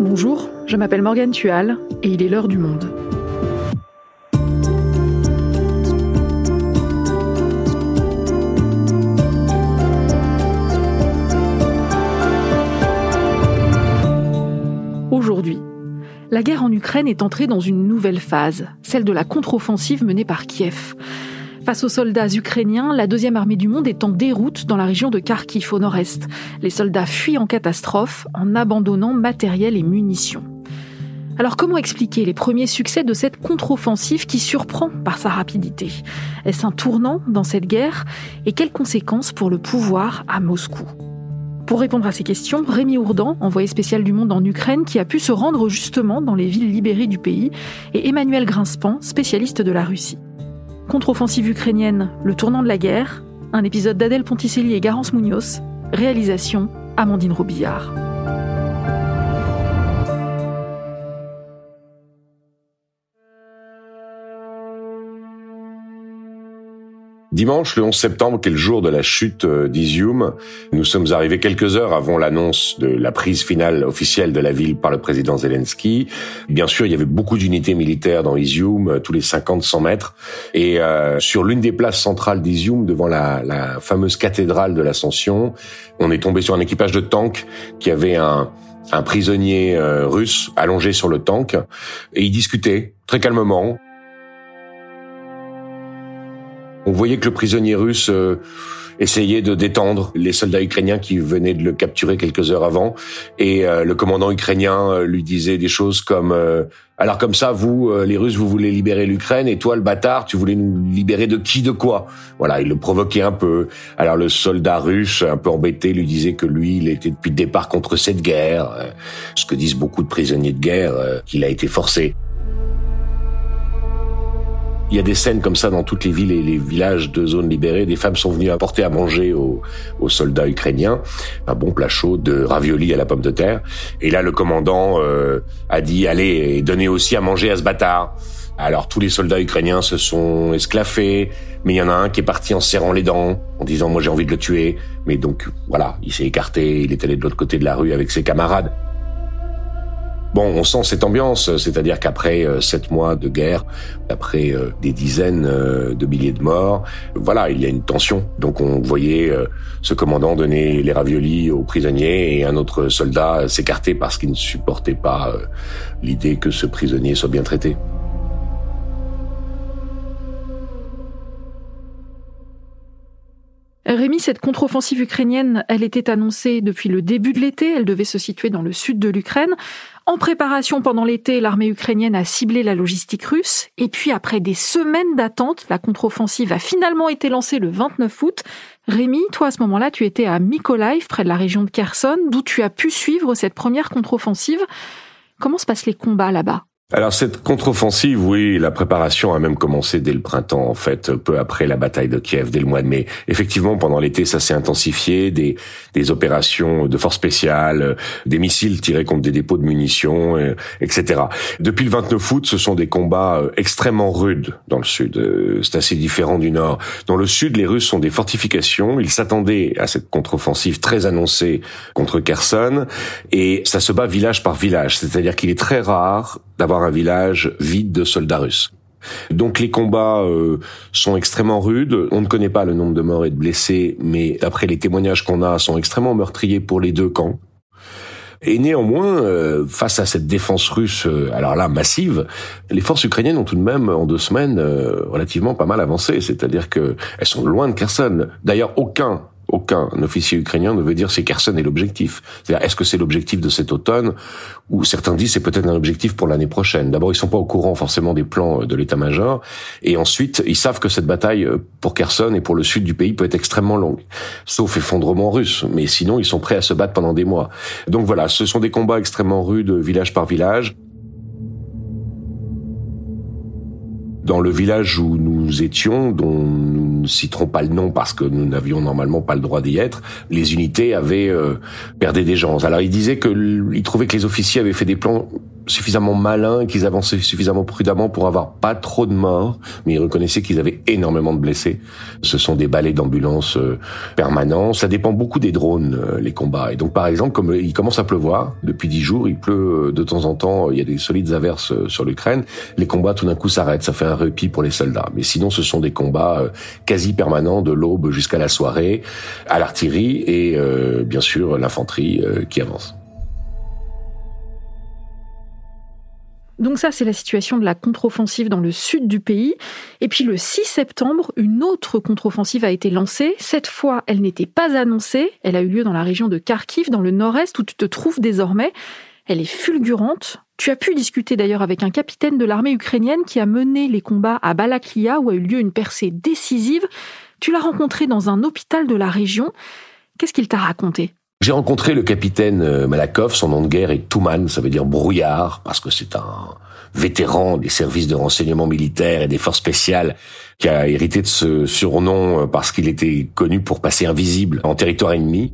Bonjour, je m'appelle Morgane Tual et il est l'heure du monde. Aujourd'hui, la guerre en Ukraine est entrée dans une nouvelle phase, celle de la contre-offensive menée par Kiev. Face aux soldats ukrainiens, la deuxième armée du monde est en déroute dans la région de Kharkiv au nord-est. Les soldats fuient en catastrophe en abandonnant matériel et munitions. Alors comment expliquer les premiers succès de cette contre-offensive qui surprend par sa rapidité? Est-ce un tournant dans cette guerre? Et quelles conséquences pour le pouvoir à Moscou? Pour répondre à ces questions, Rémi Ourdan, envoyé spécial du Monde en Ukraine, qui a pu se rendre justement dans les villes libérées du pays, et Emmanuel Grinspan, spécialiste de la Russie. Contre-offensive ukrainienne, le tournant de la guerre, un épisode d'Adèle Ponticelli et Garance Munoz, réalisation Amandine Robillard. Dimanche, le 11 septembre, qui est le jour de la chute euh, d'Izium, nous sommes arrivés quelques heures avant l'annonce de la prise finale officielle de la ville par le président Zelensky. Bien sûr, il y avait beaucoup d'unités militaires dans Izium, euh, tous les 50-100 mètres. Et euh, sur l'une des places centrales d'Izium, devant la, la fameuse cathédrale de l'Ascension, on est tombé sur un équipage de tanks qui avait un, un prisonnier russe allongé sur le tank et il discutait très calmement. On voyait que le prisonnier russe euh, essayait de détendre les soldats ukrainiens qui venaient de le capturer quelques heures avant. Et euh, le commandant ukrainien euh, lui disait des choses comme alors comme ça, vous, les Russes, vous voulez libérer l'Ukraine, et toi, le bâtard, tu voulais nous libérer de qui, de quoi? Voilà, il le provoquait un peu. Alors le soldat russe, un peu embêté, lui disait que lui, il était depuis le départ contre cette guerre, ce que disent beaucoup de prisonniers de guerre, qu'il a été forcé. Il y a des scènes comme ça dans toutes les villes et les villages de zones libérées. Des femmes sont venues apporter à manger aux, soldats ukrainiens un bon plat chaud de raviolis à la pomme de terre. Et là, le commandant euh, a dit allez, donnez aussi à manger à ce bâtard. Alors tous les soldats ukrainiens se sont esclaffés, mais il y en a un qui est parti en serrant les dents, en disant moi j'ai envie de le tuer. Mais donc voilà, il s'est écarté, il est allé de l'autre côté de la rue avec ses camarades. Bon, on sent cette ambiance, c'est-à-dire qu'après euh, sept mois de guerre, après euh, des dizaines euh, de milliers de morts, voilà, il y a une tension. Donc on voyait ce commandant donner les raviolis aux prisonniers et un autre soldat s'écarter parce qu'il ne supportait pas l'idée que ce prisonnier soit bien traité. Rémi, cette contre-offensive ukrainienne, elle était annoncée depuis le début de l'été, elle devait se situer dans le sud de l'Ukraine. En préparation pendant l'été, l'armée ukrainienne a ciblé la logistique russe. Et puis après des semaines d'attente, la contre-offensive a finalement été lancée le 29 août. Rémi, toi à ce moment-là, tu étais à Mykolaiv, près de la région de Kherson, d'où tu as pu suivre cette première contre-offensive. Comment se passent les combats là-bas? Alors cette contre-offensive, oui, la préparation a même commencé dès le printemps, en fait, peu après la bataille de Kiev, dès le mois de mai. Effectivement, pendant l'été, ça s'est intensifié, des, des opérations de force spéciale, des missiles tirés contre des dépôts de munitions, euh, etc. Depuis le 29 août, ce sont des combats euh, extrêmement rudes dans le sud. Euh, c'est assez différent du nord. Dans le sud, les Russes ont des fortifications. Ils s'attendaient à cette contre-offensive très annoncée contre Kherson, et ça se bat village par village. C'est-à-dire qu'il est très rare d'avoir un village vide de soldats russes. Donc les combats euh, sont extrêmement rudes. On ne connaît pas le nombre de morts et de blessés, mais d'après les témoignages qu'on a, sont extrêmement meurtriers pour les deux camps. Et néanmoins, euh, face à cette défense russe, euh, alors là massive, les forces ukrainiennes ont tout de même en deux semaines relativement pas mal avancé. C'est-à-dire que elles sont loin de Kherson. D'ailleurs, aucun aucun officier ukrainien ne veut dire si Kherson est l'objectif. C'est-à-dire, est-ce que c'est l'objectif de cet automne ou certains disent c'est peut-être un objectif pour l'année prochaine. D'abord, ils sont pas au courant forcément des plans euh, de l'état-major et ensuite, ils savent que cette bataille euh, pour Kherson et pour le sud du pays peut être extrêmement longue, sauf effondrement russe. Mais sinon, ils sont prêts à se battre pendant des mois. Donc voilà, ce sont des combats extrêmement rudes, village par village. Dans le village où nous étions, dont nous ne citerons pas le nom parce que nous n'avions normalement pas le droit d'y être, les unités avaient euh, perdu des gens. Alors il disait que il trouvait que les officiers avaient fait des plans suffisamment malins, qu'ils avançaient suffisamment prudemment pour avoir pas trop de morts, mais ils reconnaissaient qu'ils avaient énormément de blessés. Ce sont des balais d'ambulance euh, permanents. Ça dépend beaucoup des drones, euh, les combats. Et donc, par exemple, comme il commence à pleuvoir depuis dix jours, il pleut de temps en temps, il y a des solides averses sur l'Ukraine. Les combats, tout d'un coup, s'arrêtent. Ça fait un répit pour les soldats. Mais sinon, ce sont des combats quasi permanents de l'aube jusqu'à la soirée, à l'artillerie et bien sûr l'infanterie qui avance. Donc ça, c'est la situation de la contre-offensive dans le sud du pays. Et puis le 6 septembre, une autre contre-offensive a été lancée. Cette fois, elle n'était pas annoncée. Elle a eu lieu dans la région de Kharkiv, dans le nord-est, où tu te trouves désormais. Elle est fulgurante. Tu as pu discuter d'ailleurs avec un capitaine de l'armée ukrainienne qui a mené les combats à Balaklia, où a eu lieu une percée décisive. Tu l'as rencontré dans un hôpital de la région. Qu'est-ce qu'il t'a raconté? J'ai rencontré le capitaine euh, Malakov, son nom de guerre est Touman, ça veut dire brouillard, parce que c'est un vétéran des services de renseignement militaire et des forces spéciales qui a hérité de ce surnom euh, parce qu'il était connu pour passer invisible en territoire ennemi.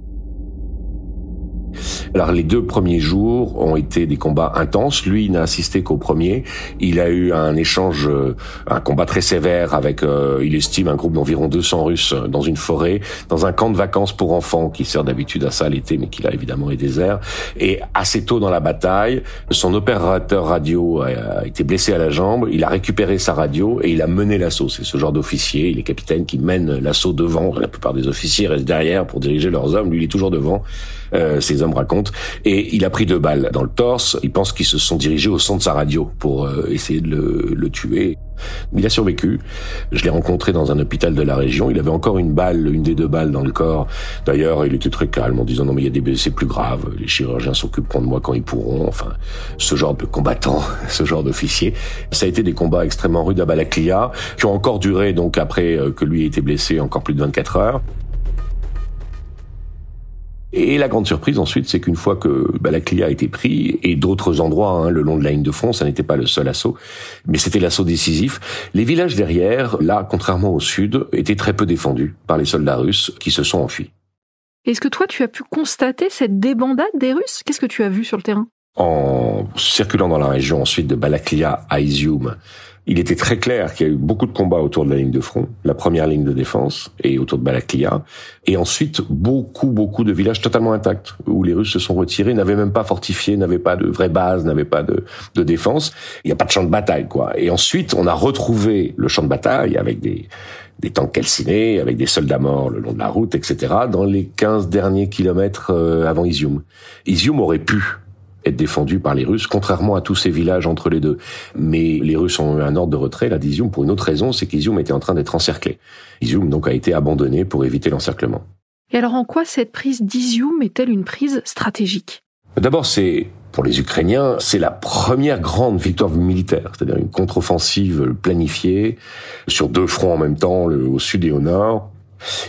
Alors les deux premiers jours ont été des combats intenses. Lui, il n'a assisté qu'au premier. Il a eu un échange, euh, un combat très sévère avec, euh, il estime, un groupe d'environ 200 Russes dans une forêt, dans un camp de vacances pour enfants qui sert d'habitude à ça l'été, mais qui là évidemment est désert. Et assez tôt dans la bataille, son opérateur radio a été blessé à la jambe. Il a récupéré sa radio et il a mené l'assaut. C'est ce genre d'officier, il est capitaine qui mène l'assaut devant. La plupart des officiers restent derrière pour diriger leurs hommes. Lui, il est toujours devant. Euh, ces hommes racontent. Et il a pris deux balles dans le torse. Il pense qu'ils se sont dirigés au son de sa radio pour euh, essayer de le, le tuer. Il a survécu. Je l'ai rencontré dans un hôpital de la région. Il avait encore une balle, une des deux balles dans le corps. D'ailleurs, il était très calme en disant non mais il y a des blessés plus graves. Les chirurgiens s'occuperont de moi quand ils pourront. Enfin, ce genre de combattant, ce genre d'officier. Ça a été des combats extrêmement rudes à Balaklia qui ont encore duré donc après euh, que lui ait été blessé encore plus de 24 heures. Et la grande surprise ensuite, c'est qu'une fois que bah, la CLIA a été pris, et d'autres endroits hein, le long de la ligne de front, ça n'était pas le seul assaut, mais c'était l'assaut décisif, les villages derrière, là, contrairement au sud, étaient très peu défendus par les soldats russes qui se sont enfuis. Est-ce que toi, tu as pu constater cette débandade des Russes? Qu'est-ce que tu as vu sur le terrain? En circulant dans la région ensuite de Balaklia à Izium, il était très clair qu'il y a eu beaucoup de combats autour de la ligne de front, la première ligne de défense et autour de Balaklia, et ensuite beaucoup beaucoup de villages totalement intacts où les Russes se sont retirés, n'avaient même pas fortifié, n'avaient pas de vraie base, n'avaient pas de, de défense. Il n'y a pas de champ de bataille quoi. Et ensuite on a retrouvé le champ de bataille avec des des tanks calcinés, avec des soldats morts le long de la route, etc., dans les 15 derniers kilomètres euh, avant Izium. Izium aurait pu être défendu par les Russes, contrairement à tous ces villages entre les deux. Mais les Russes ont eu un ordre de retrait, là, d'Izium, pour une autre raison, c'est qu'Izium était en train d'être encerclé. Izium, donc, a été abandonné pour éviter l'encerclement. Et alors, en quoi cette prise d'Izium est-elle une prise stratégique? D'abord, c'est, pour les Ukrainiens, c'est la première grande victoire militaire, c'est-à-dire une contre-offensive planifiée sur deux fronts en même temps, au sud et au nord,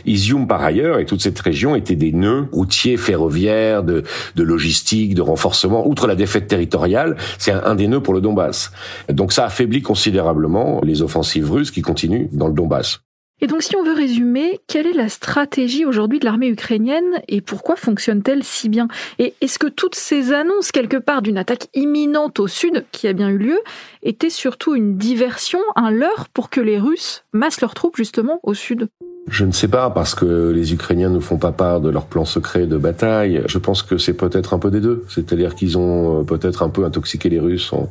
Izium, par ailleurs, et toute cette région étaient des nœuds routiers, ferroviaires, de, de logistique, de renforcement. Outre la défaite territoriale, c'est un, des nœuds pour le Donbass. Donc ça affaiblit considérablement les offensives russes qui continuent dans le Donbass. Et donc si on veut résumer, quelle est la stratégie aujourd'hui de l'armée ukrainienne et pourquoi fonctionne-t-elle si bien? Et est-ce que toutes ces annonces quelque part d'une attaque imminente au sud, qui a bien eu lieu, étaient surtout une diversion, un leurre pour que les Russes massent leurs troupes justement au sud? Je ne sais pas, parce que les Ukrainiens ne font pas part de leur plan secret de bataille. Je pense que c'est peut-être un peu des deux. C'est-à-dire qu'ils ont euh, peut-être un peu intoxiqué les Russes en,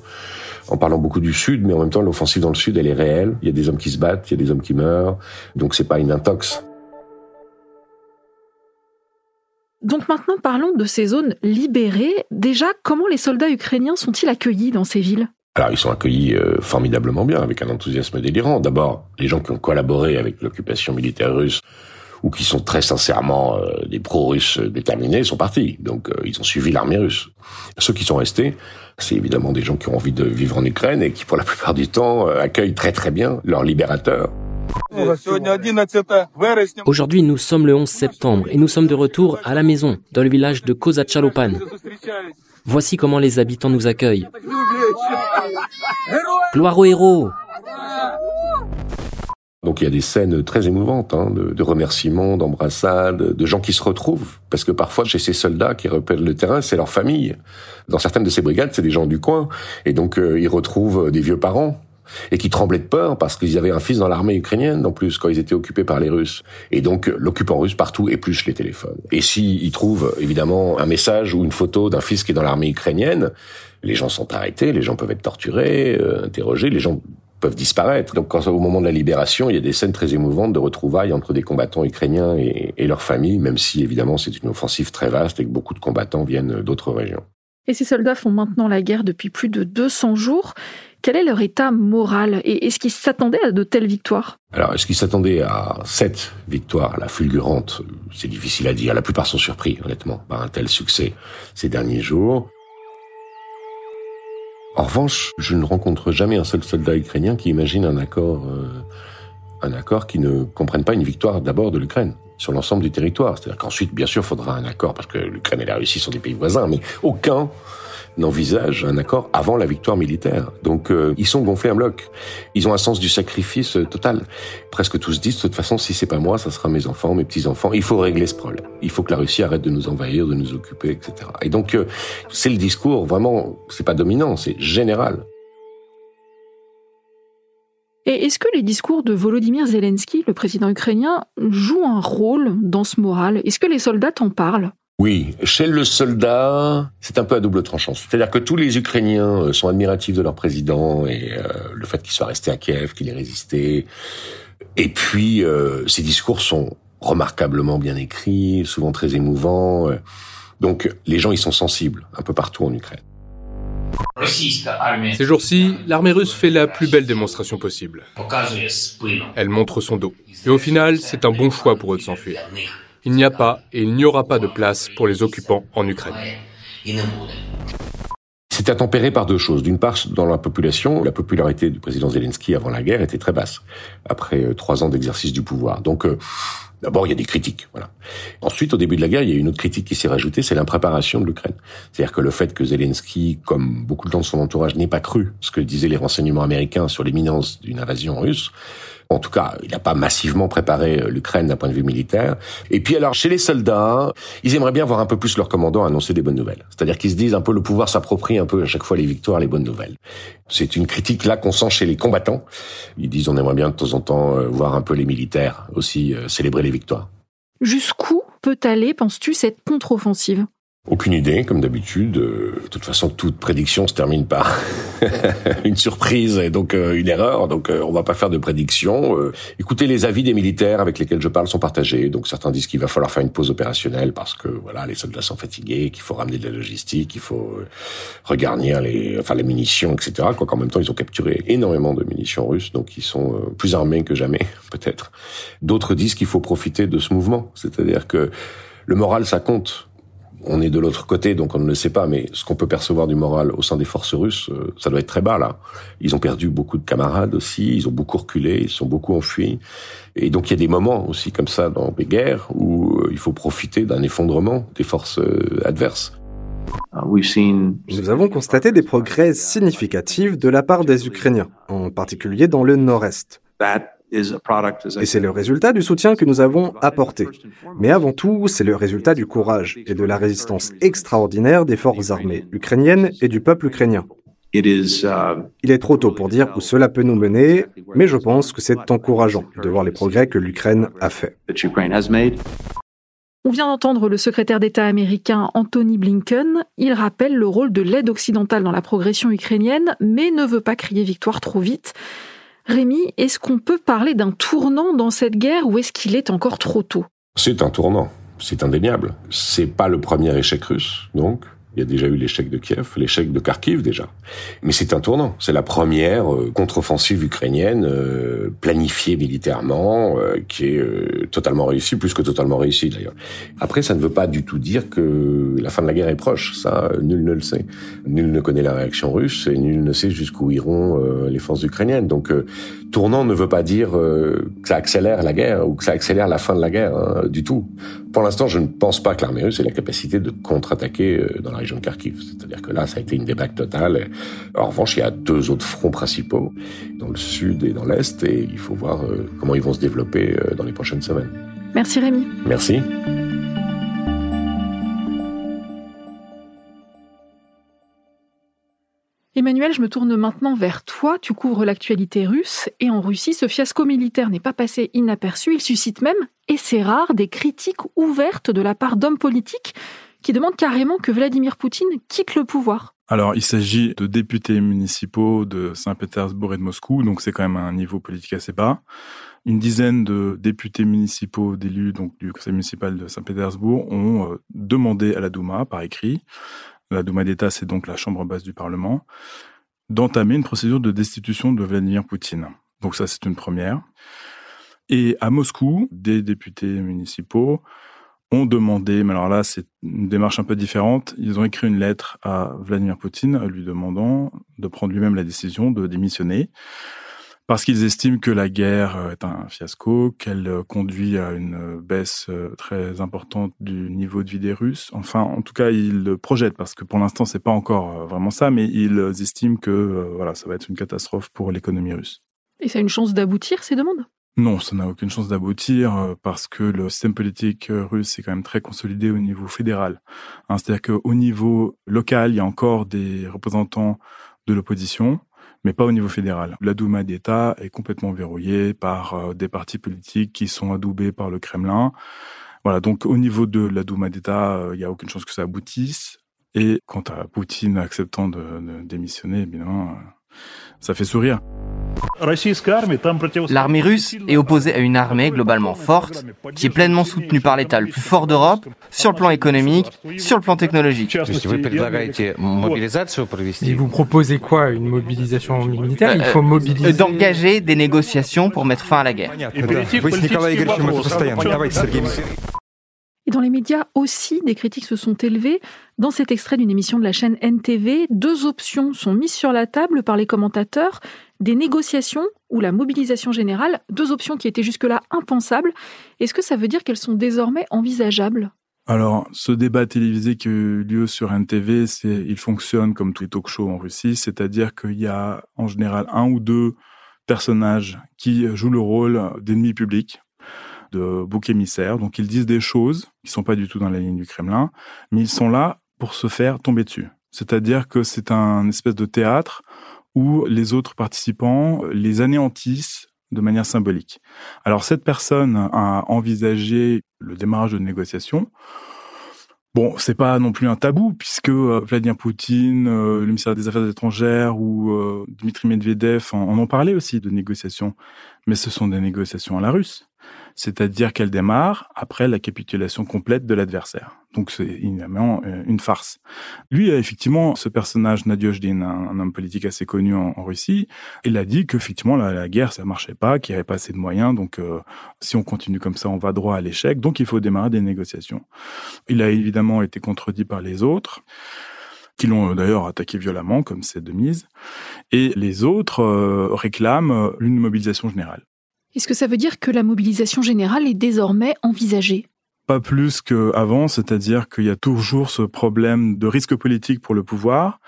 en parlant beaucoup du Sud, mais en même temps, l'offensive dans le Sud, elle est réelle. Il y a des hommes qui se battent, il y a des hommes qui meurent. Donc c'est pas une intox. Donc maintenant, parlons de ces zones libérées. Déjà, comment les soldats ukrainiens sont-ils accueillis dans ces villes? Alors ils sont accueillis euh, formidablement bien, avec un enthousiasme délirant. D'abord, les gens qui ont collaboré avec l'occupation militaire russe ou qui sont très sincèrement euh, des pro-russes déterminés sont partis. Donc euh, ils ont suivi l'armée russe. Ceux qui sont restés, c'est évidemment des gens qui ont envie de vivre en Ukraine et qui pour la plupart du temps accueillent très très bien leurs libérateurs. Aujourd'hui, nous sommes le 11 septembre et nous sommes de retour à la maison, dans le village de Kozachalopan. Voici comment les habitants nous accueillent. Gloire aux héros Donc il y a des scènes très émouvantes, hein, de, de, remerciements, d'embrassades, de gens qui se retrouvent, parce que parfois chez ces soldats qui repèrent le terrain, c'est leur famille. Dans certaines de ces brigades, c'est des gens du coin, et donc euh, ils retrouvent des vieux parents et qui tremblaient de peur parce qu'ils avaient un fils dans l'armée ukrainienne en plus quand ils étaient occupés par les Russes. Et donc l'occupant russe partout épluche les téléphones. Et s'ils trouvent évidemment un message ou une photo d'un fils qui est dans l'armée ukrainienne, les gens sont arrêtés, les gens peuvent être torturés, euh, interrogés, les gens peuvent disparaître. Donc quand, au moment de la libération, il y a des scènes très émouvantes de retrouvailles entre des combattants ukrainiens et, et leurs familles, même si évidemment c'est une offensive très vaste et que beaucoup de combattants viennent d'autres régions. Et ces soldats font maintenant la guerre depuis plus de 200 jours. Quel est leur état moral et est-ce qu'ils s'attendaient à de telles victoires? Alors, est-ce qu'ils s'attendaient à cette victoire, la fulgurante? C'est difficile à dire. La plupart sont surpris, honnêtement, par un tel succès ces derniers jours. En revanche, je ne rencontre jamais un seul soldat ukrainien qui imagine un accord, euh, un accord qui ne comprenne pas une victoire d'abord de l'Ukraine sur l'ensemble du territoire. C'est-à-dire qu'ensuite, bien sûr, il faudra un accord parce que l'Ukraine et la Russie sont des pays voisins, mais aucun n'envisage un accord avant la victoire militaire. Donc euh, ils sont gonflés à bloc. Ils ont un sens du sacrifice euh, total. Presque tous disent de toute façon si c'est pas moi, ça sera mes enfants, mes petits enfants. Il faut régler ce problème. Il faut que la Russie arrête de nous envahir, de nous occuper, etc. Et donc euh, c'est le discours vraiment, c'est pas dominant, c'est général. Et est-ce que les discours de Volodymyr Zelensky, le président ukrainien, jouent un rôle dans ce moral? Est-ce que les soldats en parlent? Oui, chez le soldat, c'est un peu à double tranchant. C'est-à-dire que tous les Ukrainiens euh, sont admiratifs de leur président et euh, le fait qu'il soit resté à Kiev, qu'il ait résisté. Et puis, euh, ces discours sont remarquablement bien écrits, souvent très émouvants. Donc, les gens, ils sont sensibles un peu partout en Ukraine. Ces jours-ci, l'armée russe fait la plus belle démonstration possible. Elle montre son dos. Et au final, c'est un bon choix pour eux de s'enfuir. Il n'y a pas et il n'y aura pas de place pour les occupants en Ukraine. C'est attempéré par deux choses. D'une part, dans la population, la popularité du président Zelensky avant la guerre était très basse, après euh, trois ans d'exercice du pouvoir. Donc, euh, D'abord, il y a des critiques, voilà. Ensuite, au début de la guerre, il y a une autre critique qui s'est rajoutée, c'est l'impréparation de l'Ukraine. C'est-à-dire que le fait que Zelensky, comme beaucoup de gens de son entourage, n'ait pas cru ce que disaient les renseignements américains sur l'imminence d'une invasion russe, en tout cas, il n'a pas massivement préparé euh, l'Ukraine d'un point de vue militaire. Et puis alors, chez les soldats, ils aimeraient bien voir un peu plus leur commandant annoncer des bonnes nouvelles. C'est-à-dire qu'ils se disent un peu le pouvoir s'approprie un peu à chaque fois les victoires, les bonnes nouvelles. C'est une critique là qu'on sent chez les combattants. Ils disent on aimerait bien de temps en temps euh, voir un peu les militaires aussi euh, célébrer les victoires. Jusqu'où peut aller, penses-tu, cette contre-offensive? Aucune idée, comme d'habitude. Euh, de toute façon, toute prédiction se termine par une surprise et donc euh, une erreur. Donc, euh, on va pas faire de prédiction. écoutez, les avis des militaires avec lesquels je parle sont partagés. Donc, certains disent qu'il va falloir faire une pause opérationnelle parce que voilà, les soldats sont fatigués, qu'il faut ramener de la logistique, qu'il faut regarnir les, enfin, les munitions, etc. Quoi qu'en même temps, ils ont capturé énormément de munitions russes, donc ils sont plus armés que jamais, peut-être. D'autres disent qu'il faut profiter de ce mouvement, c'est-à-dire que le moral, ça compte on est de l'autre côté, donc on ne le sait pas, mais ce qu'on peut percevoir du moral au sein des forces russes, euh, ça doit être très bas là. Ils ont perdu beaucoup de camarades aussi, ils ont beaucoup reculé, ils sont beaucoup enfuis. Et donc il y a des moments aussi comme ça dans les guerres où euh, il faut profiter d'un effondrement des forces euh, adverses. Nous avons constaté des progrès significatifs de la part des Ukrainiens, en particulier dans le nord-est. Et c'est le résultat du soutien que nous avons apporté. Mais avant tout, c'est le résultat du courage et de la résistance extraordinaire des forces armées ukrainiennes et du peuple ukrainien. Uh, Il est trop tôt pour dire où cela peut nous mener, mais je pense que c'est encourageant de voir les progrès que l'Ukraine a faits. On vient d'entendre le secrétaire d'État américain Anthony Blinken. Il rappelle le rôle de l'aide occidentale dans la progression ukrainienne, mais ne veut pas crier victoire trop vite. Rémi, est-ce qu'on peut parler d'un tournant dans cette guerre ou est-ce qu'il est encore trop tôt? C'est un tournant, c'est indéniable. C'est pas le premier échec russe, donc. Il y a déjà eu l'échec de Kiev, l'échec de Kharkiv déjà. Mais c'est un tournant. C'est la première euh, contre-offensive ukrainienne euh, planifiée militairement, euh, qui est totalement réussie, plus que totalement réussie d'ailleurs. Après, ça ne veut pas du tout dire que la fin de la guerre est proche. Ça, nul ne le sait. Nul ne connaît la réaction russe et nul ne sait jusqu'où iront les forces ukrainiennes. Donc, tournant ne veut pas dire que ça accélère la guerre ou que ça accélère la fin de la guerre hein, du tout. Pour l'instant, je ne pense pas que l'armée russe ait la capacité de contre-attaquer dans la région de Kharkiv. C'est-à-dire que là, ça a été une débâcle totale. En revanche, il y a deux autres fronts principaux, dans le sud et dans l'est, et il faut voir euh, comment ils vont se développer euh, dans les prochaines semaines. Merci Rémi. Merci. Emmanuel, je me tourne maintenant vers toi. Tu couvres l'actualité russe et en Russie, ce fiasco militaire n'est pas passé inaperçu. Il suscite même, et c'est rare, des critiques ouvertes de la part d'hommes politiques qui demandent carrément que Vladimir Poutine quitte le pouvoir. Alors, il s'agit de députés municipaux de Saint-Pétersbourg et de Moscou, donc c'est quand même un niveau politique assez bas. Une dizaine de députés municipaux d'élus donc du conseil municipal de Saint-Pétersbourg ont euh, demandé à la Douma par écrit la Douma d'État, c'est donc la chambre basse du Parlement, d'entamer une procédure de destitution de Vladimir Poutine. Donc ça, c'est une première. Et à Moscou, des députés municipaux ont demandé, mais alors là, c'est une démarche un peu différente, ils ont écrit une lettre à Vladimir Poutine lui demandant de prendre lui-même la décision de démissionner parce qu'ils estiment que la guerre euh, est un fiasco, qu'elle euh, conduit à une euh, baisse très importante du niveau de vie des Russes. Enfin, en tout cas, ils le projettent parce que pour l'instant, c'est pas encore vraiment ça, mais ils estiment que voilà, ça va être une catastrophe pour l'économie russe. Et ça a une chance d'aboutir ces demandes? Non, ça n'a aucune chance d'aboutir parce que le système politique russe est quand même très consolidé au niveau fédéral. Hein, c'est-à-dire qu'au niveau local, il y a encore des représentants de l'opposition, mais pas au niveau fédéral. La Douma d'État est complètement verrouillée par euh, des partis politiques qui sont adoubés par le Kremlin. Voilà, donc au niveau de la Douma d'État, euh, il n'y a aucune chance que ça aboutisse. Et quant à Poutine acceptant de, de démissionner, évidemment, euh, ça fait sourire. L'armée russe est opposée à une armée globalement forte, qui est pleinement soutenue par l'État le plus fort d'Europe, sur le plan économique, sur le plan technologique. Et vous proposez quoi Une mobilisation militaire? Il faut mobiliser... D'engager des négociations pour mettre fin à la guerre. Et dans les médias aussi, des critiques se sont élevées. Dans cet extrait d'une émission de la chaîne NTV, deux options sont mises sur la table par les commentateurs. Des négociations ou la mobilisation générale, deux options qui étaient jusque-là impensables. Est-ce que ça veut dire qu'elles sont désormais envisageables? Alors, ce débat télévisé qui a eu lieu sur NTV, c'est, il fonctionne comme tous les talk-shows en Russie, c'est-à-dire qu'il y a en général un ou deux personnages qui jouent le rôle d'ennemis publics de bouc émissaire. Donc ils disent des choses qui sont pas du tout dans la ligne du Kremlin, mais ils sont là pour se faire tomber dessus. C'est-à-dire que c'est un espèce de théâtre où les autres participants les anéantissent de manière symbolique. Alors cette personne a envisagé le démarrage de négociations. Bon, c'est pas non plus un tabou puisque euh, Vladimir Poutine, euh, le ministère des Affaires étrangères ou euh, Dmitri Medvedev en, en, ont parlé aussi de négociations, mais ce sont des négociations à la russe c'est-à-dire qu'elle démarre après la capitulation complète de l'adversaire. Donc c'est évidemment euh, une farce. Lui, effectivement, ce personnage, Nadiojdin, un, homme politique assez connu en, Russie, il a dit qu'effectivement la, la guerre ça marchait pas, qu'il n'y avait pas assez de moyens, donc euh, si on continue comme ça, on va droit à l'échec. Donc il faut démarrer des négociations. Il a évidemment été contredit par les autres qui l'ont euh, d'ailleurs attaqué violemment, comme c'est de mise, et les autres réclament une mobilisation générale. Est-ce que ça veut dire que la mobilisation générale est désormais envisagée? Pas plus qu'avant, c'est-à-dire qu'il y a toujours ce problème de risque politique pour le pouvoir.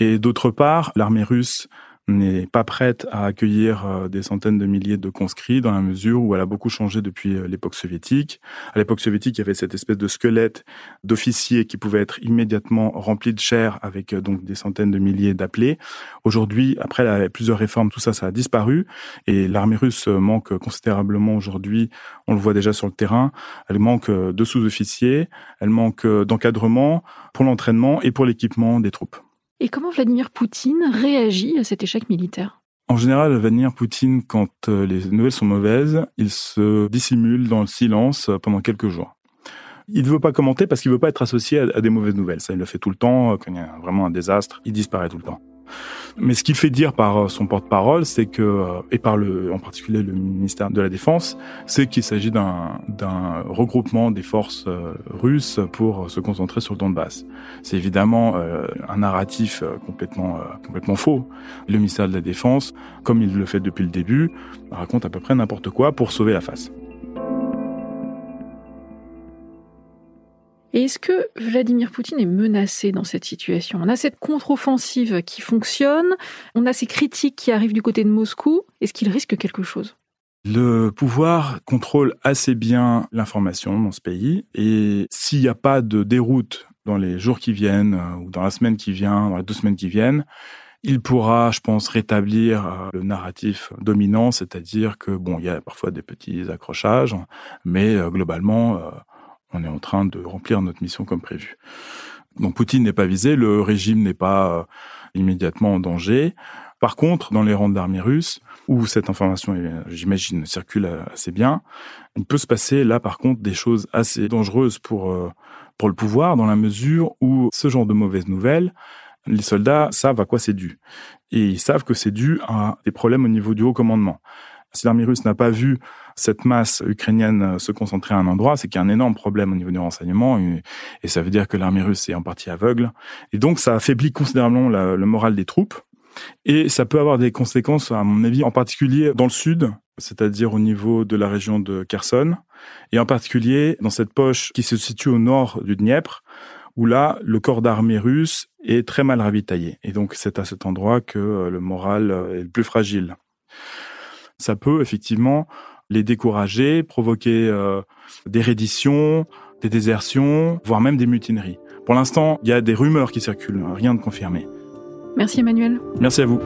Et d'autre part, l'armée russe n'est pas prête à accueillir euh, des centaines de milliers de conscrits dans la mesure où elle a beaucoup changé depuis euh, l'époque soviétique. À l'époque soviétique, il y avait cette espèce de squelette d'officiers qui pouvaient être immédiatement remplis de chair avec euh, donc des centaines de milliers d'appelés. Aujourd'hui, après plusieurs réformes, tout ça, ça a disparu et l'armée russe manque considérablement aujourd'hui. On le voit déjà sur le terrain. Elle manque de sous-officiers, elle manque d'encadrement pour l'entraînement et pour l'équipement des troupes. Et comment Vladimir Poutine réagit à cet échec militaire? En général, Vladimir Poutine, quand euh, les nouvelles sont mauvaises, il se dissimule dans le silence pendant quelques jours. Il ne veut pas commenter parce qu'il ne veut pas être associé à, des mauvaises nouvelles. Ça, il le fait tout le temps. Quand il y a vraiment un désastre, il disparaît tout le temps. Mais ce qu'il fait dire par euh, son porte-parole, c'est que, euh, et par le, en particulier le ministère de la Défense, c'est qu'il s'agit d'un, regroupement des forces euh, russes pour se concentrer sur le Donbass. C'est évidemment un narratif complètement, complètement faux. Le ministère de la Défense, comme il le fait depuis le début, raconte à peu près n'importe quoi pour sauver la face. Et est-ce que Vladimir Poutine est menacé dans cette situation? On a cette contre-offensive qui fonctionne, on a ces critiques qui arrivent du côté de Moscou. Est-ce qu'il risque quelque chose? Le pouvoir contrôle assez bien l'information dans ce pays. Et s'il n'y a pas de déroute dans les jours qui viennent euh, ou dans la semaine qui vient, dans les deux semaines qui viennent, il pourra, je pense, rétablir euh, le narratif dominant, c'est-à-dire que bon, il y a parfois des petits accrochages, mais euh, globalement, on est en train de remplir notre mission comme prévu. Donc Poutine n'est pas visé, le régime n'est pas immédiatement en danger. Par contre, dans les rangs de l'armée russe, où cette information, j'imagine, circule assez bien, il peut se passer là, par contre, des choses assez dangereuses pour, euh, pour le pouvoir, dans la mesure où ce genre de mauvaises nouvelles, les soldats savent à quoi c'est dû. Et ils savent que c'est dû à des problèmes au niveau du haut commandement. Si l'armée russe n'a pas vu cette masse ukrainienne se concentrer à un endroit, c'est qu'il y a un énorme problème au niveau du renseignement, et, ça veut dire que l'armée russe est en partie aveugle. Et donc ça affaiblit considérablement le moral des troupes, et ça peut avoir des conséquences, à mon avis, en particulier dans le sud, c'est-à-dire au niveau de la région de Kherson, et en particulier dans cette poche qui se situe au nord du Dniepr, où là, le corps d'armée russe est très mal ravitaillé. Et donc, c'est à cet endroit que euh, le moral euh, est le plus fragile. Ça peut effectivement les décourager, provoquer euh, des redditions, des désertions, voire même des mutineries. Pour l'instant, il y a des rumeurs qui circulent, rien de confirmé. Merci Emmanuel. Merci à vous.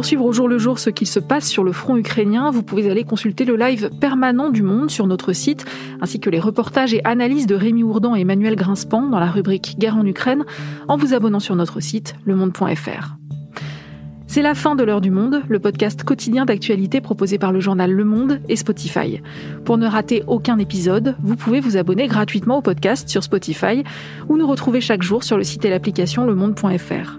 Pour suivre au jour le jour ce qu'il se passe sur le front ukrainien, vous pouvez aller consulter le live permanent du Monde sur notre site, ainsi que les reportages et analyses de Rémi Ourdan et Emmanuel Grinspan dans la rubrique Guerre en Ukraine, en vous abonnant sur notre site lemonde.fr. C'est la fin de l'heure du monde, le podcast quotidien d'actualité proposé par le journal Le Monde et Spotify. Pour ne rater aucun épisode, vous pouvez vous abonner gratuitement au podcast sur Spotify ou nous retrouver chaque jour sur le site et l'application lemonde.fr.